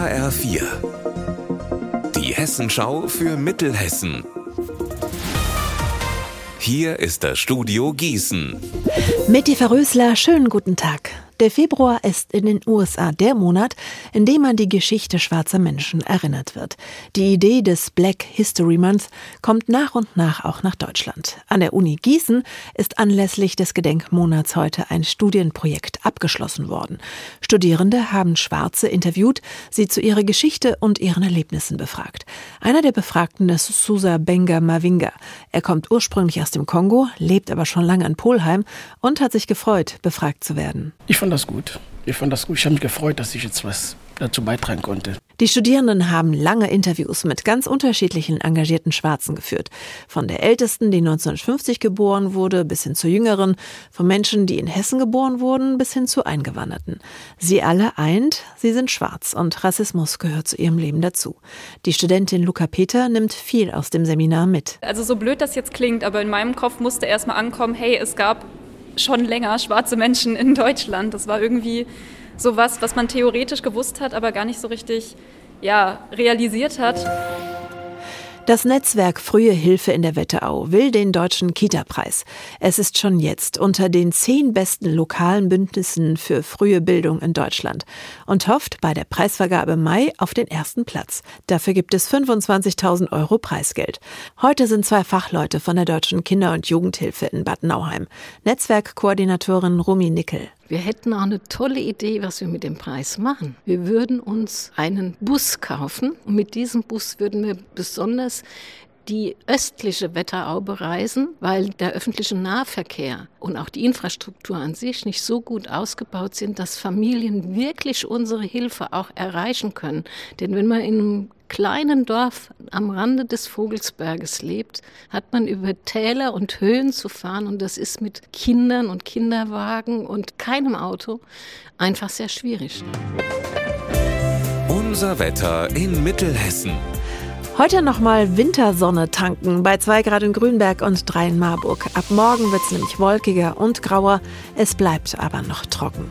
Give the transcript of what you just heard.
HR4. Die Hessenschau für Mittelhessen. Hier ist das Studio Gießen. Mit Eva Rösler, schönen guten Tag. Der Februar ist in den USA der Monat, in dem an die Geschichte schwarzer Menschen erinnert wird. Die Idee des Black History Month kommt nach und nach auch nach Deutschland. An der Uni Gießen ist anlässlich des Gedenkmonats heute ein Studienprojekt abgeschlossen worden. Studierende haben Schwarze interviewt, sie zu ihrer Geschichte und ihren Erlebnissen befragt. Einer der Befragten ist Susa Benga Mavinga. Er kommt ursprünglich aus dem Kongo, lebt aber schon lange in Polheim und hat sich gefreut, befragt zu werden. Ich fand das gut. Ich fand das gut. Ich habe mich gefreut, dass ich jetzt was dazu beitragen konnte. Die Studierenden haben lange Interviews mit ganz unterschiedlichen engagierten Schwarzen geführt. Von der ältesten, die 1950 geboren wurde, bis hin zur jüngeren, von Menschen, die in Hessen geboren wurden, bis hin zu Eingewanderten. Sie alle eint, sie sind schwarz und Rassismus gehört zu ihrem Leben dazu. Die Studentin Luca Peter nimmt viel aus dem Seminar mit. Also so blöd das jetzt klingt, aber in meinem Kopf musste erstmal ankommen, hey, es gab schon länger schwarze Menschen in Deutschland. Das war irgendwie sowas, was man theoretisch gewusst hat, aber gar nicht so richtig ja, realisiert hat. Das Netzwerk Frühe Hilfe in der Wetterau will den deutschen Kita-Preis. Es ist schon jetzt unter den zehn besten lokalen Bündnissen für frühe Bildung in Deutschland und hofft bei der Preisvergabe Mai auf den ersten Platz. Dafür gibt es 25.000 Euro Preisgeld. Heute sind zwei Fachleute von der Deutschen Kinder- und Jugendhilfe in Bad Nauheim. Netzwerkkoordinatorin Rumi Nickel. Wir hätten auch eine tolle Idee, was wir mit dem Preis machen. Wir würden uns einen Bus kaufen und mit diesem Bus würden wir besonders die östliche Wetterau bereisen, weil der öffentliche Nahverkehr und auch die Infrastruktur an sich nicht so gut ausgebaut sind, dass Familien wirklich unsere Hilfe auch erreichen können. Denn wenn man in einem kleinen Dorf am Rande des Vogelsberges lebt, hat man über Täler und Höhen zu fahren und das ist mit Kindern und Kinderwagen und keinem Auto einfach sehr schwierig. Unser Wetter in Mittelhessen. Heute nochmal Wintersonne tanken bei 2 Grad in Grünberg und 3 in Marburg. Ab morgen wird es nämlich wolkiger und grauer. Es bleibt aber noch trocken.